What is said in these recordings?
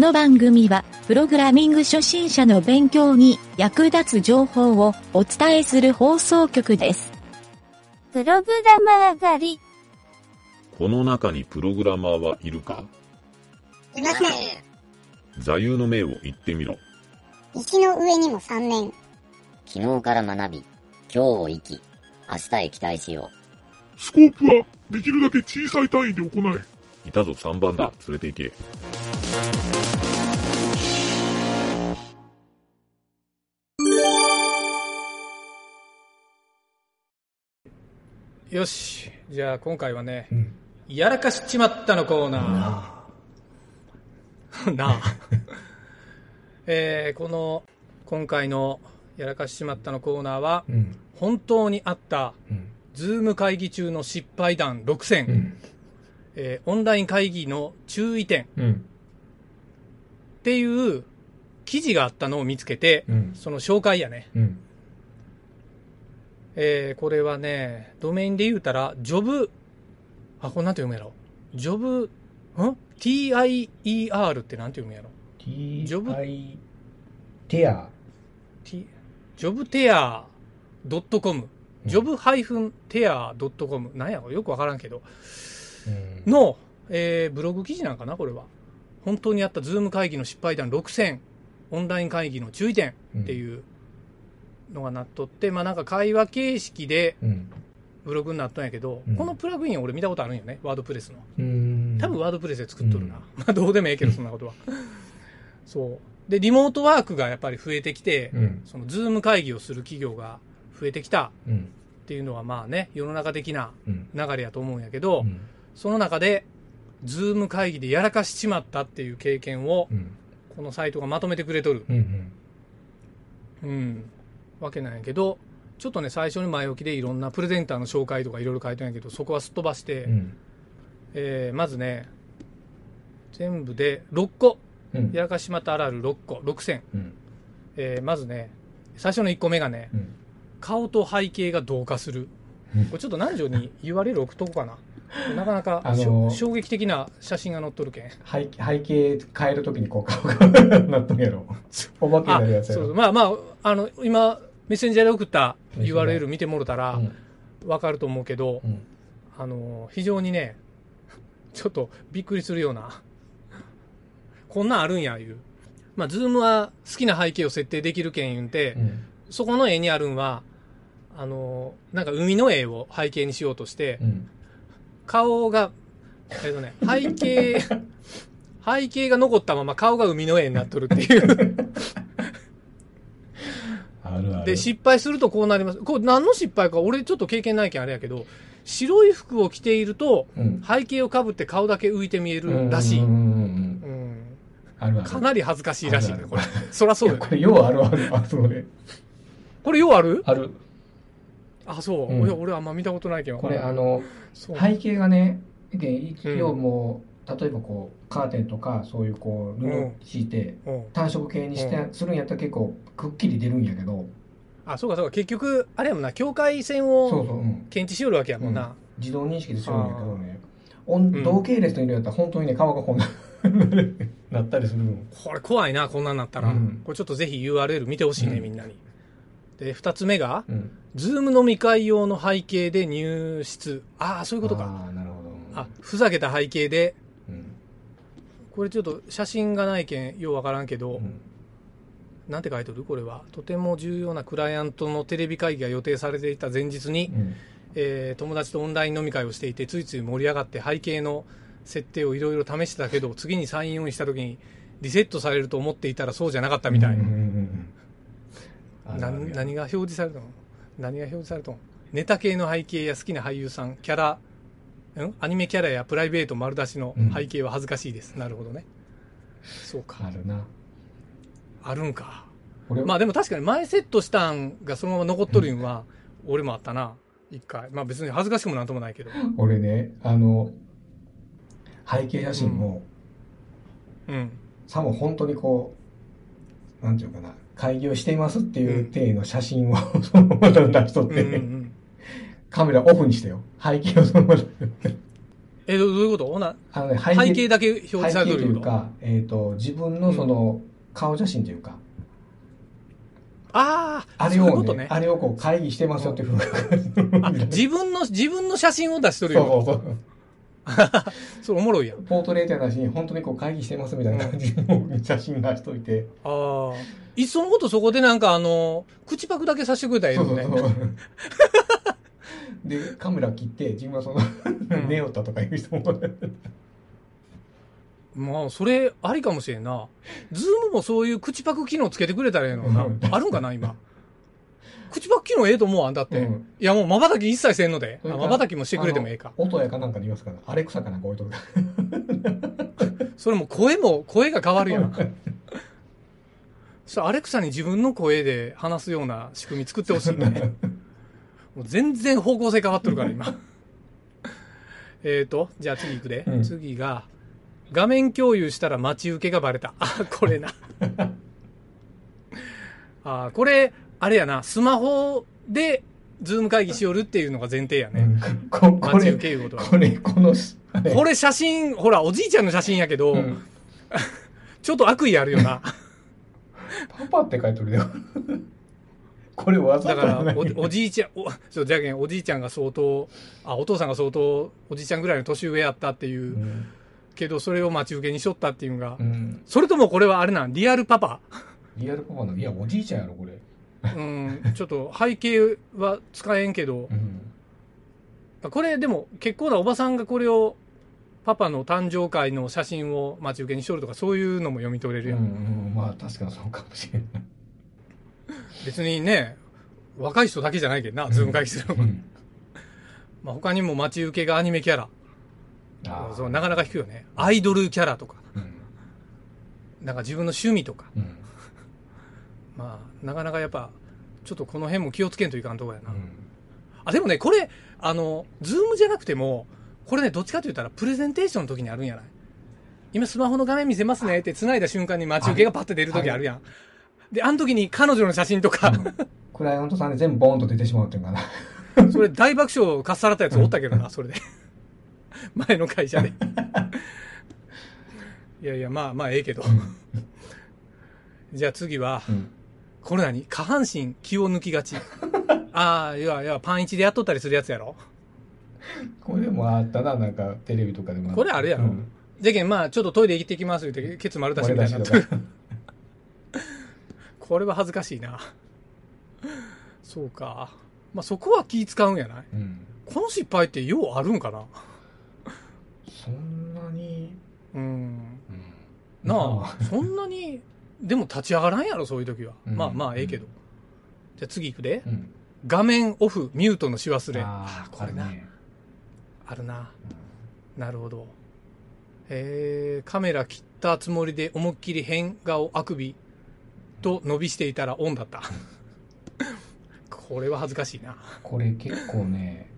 この番組は、プログラミング初心者の勉強に役立つ情報をお伝えする放送局です。プログラマー狩り。この中にプログラマーはいるか？いません。座右の銘を言ってみろ。石の上にも3年。昨日から学び、今日を生き、明日へ期待しよう。スコープはできるだけ小さい単位で行え。いたぞ3番だ。連れて行け。よし。じゃあ今回はね、やらかしちまったのコーナー。なあ。えーこの、今回のやらかしちまったのコーナーは、うん。本当にあった、うん。ズーム会議中の失敗談6選、うん。えーオンライン会議の注意点っうん。ていう記事があったのを見つけて、うん。その紹介やね。うん。えーこれはね、ドメインで言うたら、ジョブ、あ、これなんて読むやろ？ジョブ、ん ?TIER ってなんて読むやろ？T、ジョブ？I、テア。T、ジョブテア .com、ジョブテア .com、なんやろ？よくわからんけど、うん。の、えーブログ記事なんかな？これは。本当にあったズーム会議の失敗談6選、オンライン会議の注意点っていうのがなっとって、まあなんか会話形式でうん。ブログになったんやけど、うんこのプラグイン俺見たことあるんよね、ワードプレスの。うん。多分ワードプレスで作っとるな。うん まあどうでもええけど、そんなことは。そう。で、リモートワークがやっぱり増えてきて、うん。そのズーム会議をする企業が増えてきたうん。っていうのはまあね、世の中的なうん。流れやと思うんやけど、うん。その中で、ズーム会議でやらかしちまったっていう経験を、うん。このサイトがまとめてくれとる、うん。うん、わけなんやけど、ちょっとね、最初に前置きでいろんなプレゼンターの紹介とかいろいろ書いてんやけど、そこはすっ飛ばして、うん。えーまずね、全部で6個、うん。やらかしちまったあるある6個、6選。うん。えーまずね、最初の1個目がね、うん。顔と背景が同化する。これちょっと何条に URL 置くとこかな？なかなか、あのー衝撃的な写真が載っとるけん。背背景変えるときにこう顔が なったんやろ。お化けになるやつやろ。まあまあ、あの、今、メッセンジャーで送った URL 見てもろたらうん。わかると思うけど、うん。あの、非常にね、ちょっとびっくりするような、こんなんあるんや、いう。まあ、ズームは好きな背景を設定できるけん言うんて、うん。そこの絵にあるんは、あの、なんか海の絵を背景にしようとして、うん。顔が、えっとね、背景、背景が残ったまま顔が海の絵になっとるっていう。あるある。で、失敗するとこうなります。これ何の失敗か俺ちょっと経験ないけんあれやけど、白い服を着ていると、うん。背景をかぶって顔だけ浮いて見えるらしい。かなり恥ずかしいらしいねこれ。そらそうよいや。これ、ようあるある。あ、それ。これようある？ある。あ、そう。うんいや俺あんま見たことないけど。これ、あの、背景がね、で一応もう、例えばこう、カーテンとか、そういうこう、布うん敷いて、うん単色系にして、するんやったら結構、くっきり出るんやけど、あ、そうかそうか。結局、あれやもんな、境界線を。検知しよるわけやもんな。自動認識でするんやけどね、同系列の色やったら本当にね、顔がこんな、なったりするの。これ怖いな、こんなんなったら。うんこれちょっとぜひ URL 見てほしいね、うんみんなに。で、二つ目が、うん。ズーム飲み会用の背景で入室。ああ、そういうことか。ああ、なるほど。あ、ふざけた背景で、うん。これちょっと写真がないけん、ようわからんけど、うん。なんて書いてる？これは。とても重要なクライアントのテレビ会議が予定されていた前日に、うん。えー友達とオンライン飲み会をしていて、ついつい盛り上がって背景の設定をいろいろ試してたけど、次にサインオンした時にリセットされると思っていたらそうじゃなかったみたい。うんうんうんうんあるな何が表示されたの？何が表示されたの？ネタ系の背景や好きな俳優さん、キャラ、んアニメキャラやプライベート丸出しの背景は恥ずかしいです。なるほどね。そうか。あるな。あるんか。俺、まあでも確かに前セットしたんがそのまま残っとるんは、俺もあったな。一回。まあ別に恥ずかしくもなんともないけど。俺ね、あの、背景写真も、うん。さも本当にこう、なんていうかな、会議をしていますっていう体の写真を そのまま出しとっうんて、うんうん。カメラオフにしてよ。背景をそのまま。え、どどういうこと？ほな、あのね、背景だけ表示されると？というか、えっ、と、自分のその、顔写真というか、ああ、あれをね、そういうことね。あれをこう会議してますよっていうふうあ自分の、自分の写真を出しとるよ。そうそうそう。それおもろいやん。ポートレートやなしに、本当にこう会議してますみたいな感じの写真出しといて。ああ。いっそのことそこでなんかあの、口パクだけさせてくれたらいいのね。そうそうそう。で、カメラ切って、自分はその、寝よったとかいう人も。まあ、それ、ありかもしれんな。ズームもそういう口パク機能つけてくれたらええのなうん。あるんかな、今。口パク機能ええと思わんだって。うんいや、もう瞬き一切せんので。それから瞬きもしてくれてもええか。音やかなんかで言いますから、アレクサかなんか置いとくから。それも声も、声が変わるやん。そアレクサに自分の声で話すような仕組み作ってほしいね。もう全然方向性変わっとるから、今。えーと、じゃあ次行くで。うん次が、画面共有したら待ち受けがバレた。あ、これな。あ、これ、あれやな、スマホで、ズーム会議しよるっていうのが前提やね。ここ待ちれ、受けいうこ。これ、この、これ写真、ほら、おじいちゃんの写真やけど、うん ちょっと悪意あるよな。パパって書いてるよ。これわざだからお、おじいちゃん、お、そう、じゃけん、おじいちゃんが相当、あ、お父さんが相当、おじいちゃんぐらいの年上やったっていう、うんけど、それを待ち受けにしとったっていうのが、うん。それともこれはあれなん、リアルパパ？リアルパパ？の、いや、おじいちゃんやろ、これ。うん、ちょっと背景は使えんけどう、ん。これでも結構なおばさんがこれを、パパの誕生会の写真を待ち受けにしとるとか、そういうのも読み取れるうん、やん。うん、まあ、確かにそうかもしれない。別にね、若い人だけじゃないけどな、ズーム会議するのも。うん まあ他にも待ち受けがアニメキャラ。そうなかなか引くよね。アイドルキャラとか、うん。なんか自分の趣味とか。うん。まあ、なかなかやっぱ、ちょっとこの辺も気をつけんといかんとこやな。うんあ、でもね、これ、あの、ズームじゃなくても、これね、どっちかと言ったらプレゼンテーションの時にあるんやない今スマホの画面見せますねって繋いだ瞬間に待ち受けがパッて出る時あるやん。で、あの時に彼女の写真とか、クライアントさんで全部ボーンと出てしまうっていうかな。それ大爆笑かっさらったやつおったけどな、それで。前の会社で。いやいや、まあまあええけど。じゃあ次は、うん。これ何？下半身気を抜きがち。ああ、いやいや、パンイチでやっとったりするやつやろ？これもあったな、なんか、テレビとかでも。これあるやろうんじゃけん、まあ、ちょっとトイレ行ってきますって、ケツ丸出しみたいになこれは恥ずかしいな。そうか。まあ、そこは気使うんやない？うん。この失敗ってようあるんかな？そんなに、うん。うんなまあ、そんなに、でも立ち上がらんやろ、そういう時は。うんまあまあ、ええけど。じゃあ次行くで。うん。画面オフ、ミュートのし忘れ。あああ、これな。あるねあるな。なるほど。えー、カメラ切ったつもりで思いっきり変顔あくびと伸びしていたらオンだった。これは恥ずかしいな。これ結構ね、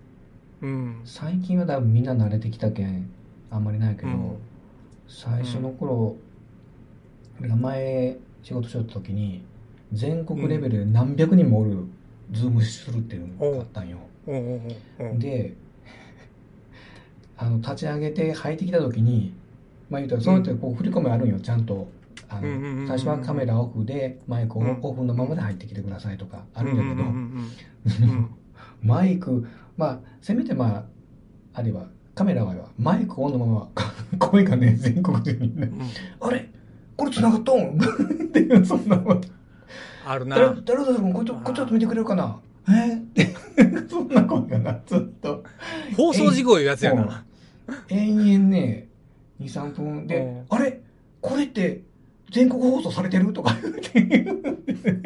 うん。最近は多分みんな慣れてきたけん、あんまりないけど、うん最初の頃、俺が前仕事しよった時に、全国レベルで何百人もおる、ズームするっていうのがあったんよ。で、あの、立ち上げて入ってきた時に、まあ言うたら、そうやってこう振り込みあるんよ、ちゃんと。あうんうんうんうん。の、最初はカメラオフで、マイクをうん。オフのままで入ってきてくださいとかあるんだけど、うんうんうんうん。マイク、まあ、せめてまあ、あれは、カメラはマイクオンのまま、声がね、全国中にね、うん。あれ？これ繋がっとん？っていう、そんな、あるな。誰、誰だろう？こっち、こっちちょっと見てくれるかな？え？ー そんな声がな、ずっと。放送事故いうやつやうんな。延々ね、2、3分うでん、あれ？これって全国放送されてるとか言って、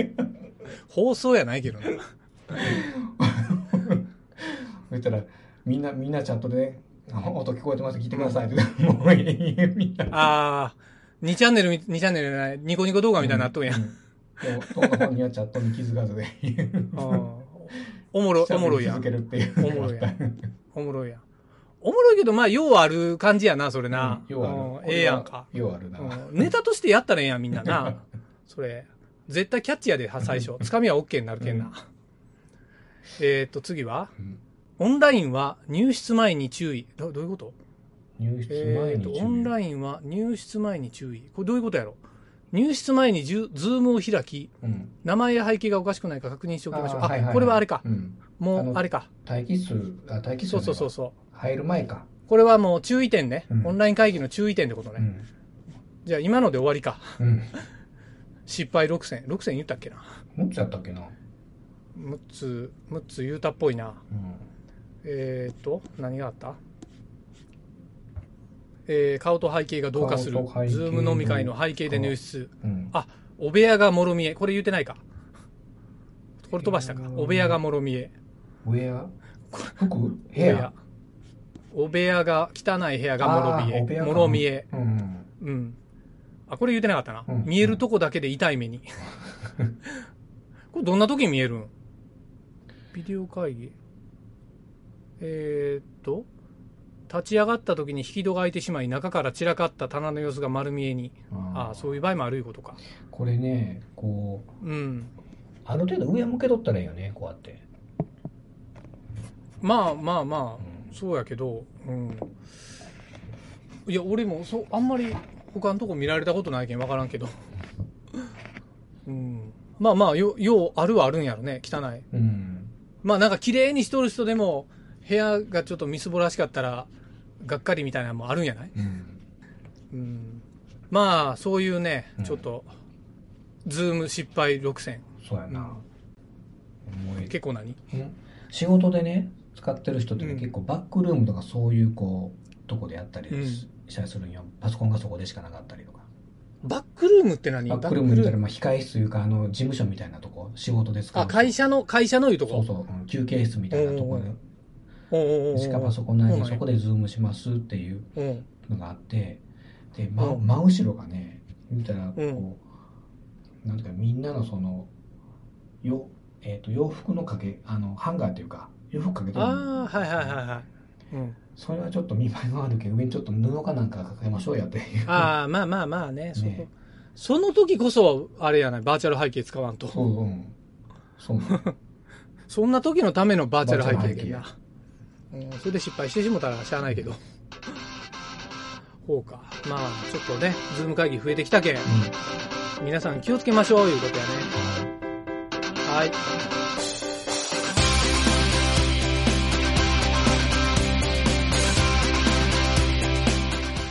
放送やないけどな。そしたら、みんな、みんなチャットでね、あ音聞こえてます聞いてくださいって、もう延々みんな。ああ、2チャンネルみ、2チャンネルじゃない、ニコニコ動画みたいになっとんや。うんでも、当の本人はチャットに気づかずで、おもろ、おもろいや。おもろいやおもろいやん。おもろいけど、まあ、ようある感じやな、それな。うんようあるうんええやんか。ようあるな。うんネタとしてやったらええやん、みんなな。それ。絶対キャッチやで、は最初。つかみは OK になるけんな。えーっと、次は？うんオンラインは入室前に注意。どどういうこと？入室前に注意。オンラインは入室前に注意。これどういうことやろ？入室前にズームを開き、うん。名前や背景がおかしくないか確認しておきましょう。あ、あはいはいはいこれはあれか。うん。もう、あれか。待機数、あ、待機数そうそうそうう。そう。入る前か。これはもう注意点ね。うんオンライン会議の注意点ってことね。うん。じゃあ今ので終わりか。うん。失敗6選。6選言ったっけな。もっちゃったっけな。6つ、6つ言うたっぽいな。うん。えーっと、何があった？えー顔と背景が同化する顔と背。景ズーム飲み会の背景で入室。うん。あ、お部屋がもろ見え。これ言ってないか。これ飛ばしたか。お部屋がもろ見え。ウェア服？部屋。お部屋が、汚い部屋がもろ見え。もろ見え。うん。うん。あ、これ言ってなかったな。うん見えるとこだけで痛い目に。これどんな時に見えるん？ビデオ会議。えー、っと、立ち上がった時に引き戸が開いてしまい、中から散らかった棚の様子が丸見えに。ああ、そういう場合もあるいうことか。これね、こう、うん。ある程度上向けとったらいいよね、こうやって。まあまあまあ、うんそうやけど、うん。いや、俺も、そう、あんまり他のとこ見られたことないけん分からんけど。うん。まあまあ、よ、ようあるはあるんやろね、汚い。うん。まあなんか綺麗にしとる人でも、部屋がちょっとみすぼらしかったら、がっかりみたいなのもあるんやない？うん。うん。まあ、そういうねうん、ちょっと、ズーム失敗6選。そうやな。結構何？うん仕事でね、使ってる人って結構バックルームとかそういうこう、とこでやったりうん。したりするんよ。パソコンがそこでしかなかったりとか。バックルームって何？バックルームみたいな、まあ、控室というか、あの、事務所みたいなとこ、仕事で使う。あ、会社の、会社のいうとこ？そうそう、うん休憩室みたいなとこで、しかパソコンないんや。でそこでズームしますっていううん。のがあって、で、真うん。真後ろがね、言うたら、こう、うんなんていうか、みんなのその、よ、えっ、と、洋服のかけ、あの、ハンガーっていうか、かけああ、はいはいはいはい。うん。それはちょっと見栄えが悪いけど、上にちょっと布かなんかかけましょうやっていう。ああ、まあまあまあね、ね。その時こそ、あれやない、バーチャル背景使わんと。そう、うん。そう そんな時のためのバーチャル背景やけんバな。うん、それで失敗してしもたらしゃあないけど。ほうか。まあ、ちょっとね、ズーム会議増えてきたけん、皆さん気をつけましょう、いうことやね。はい。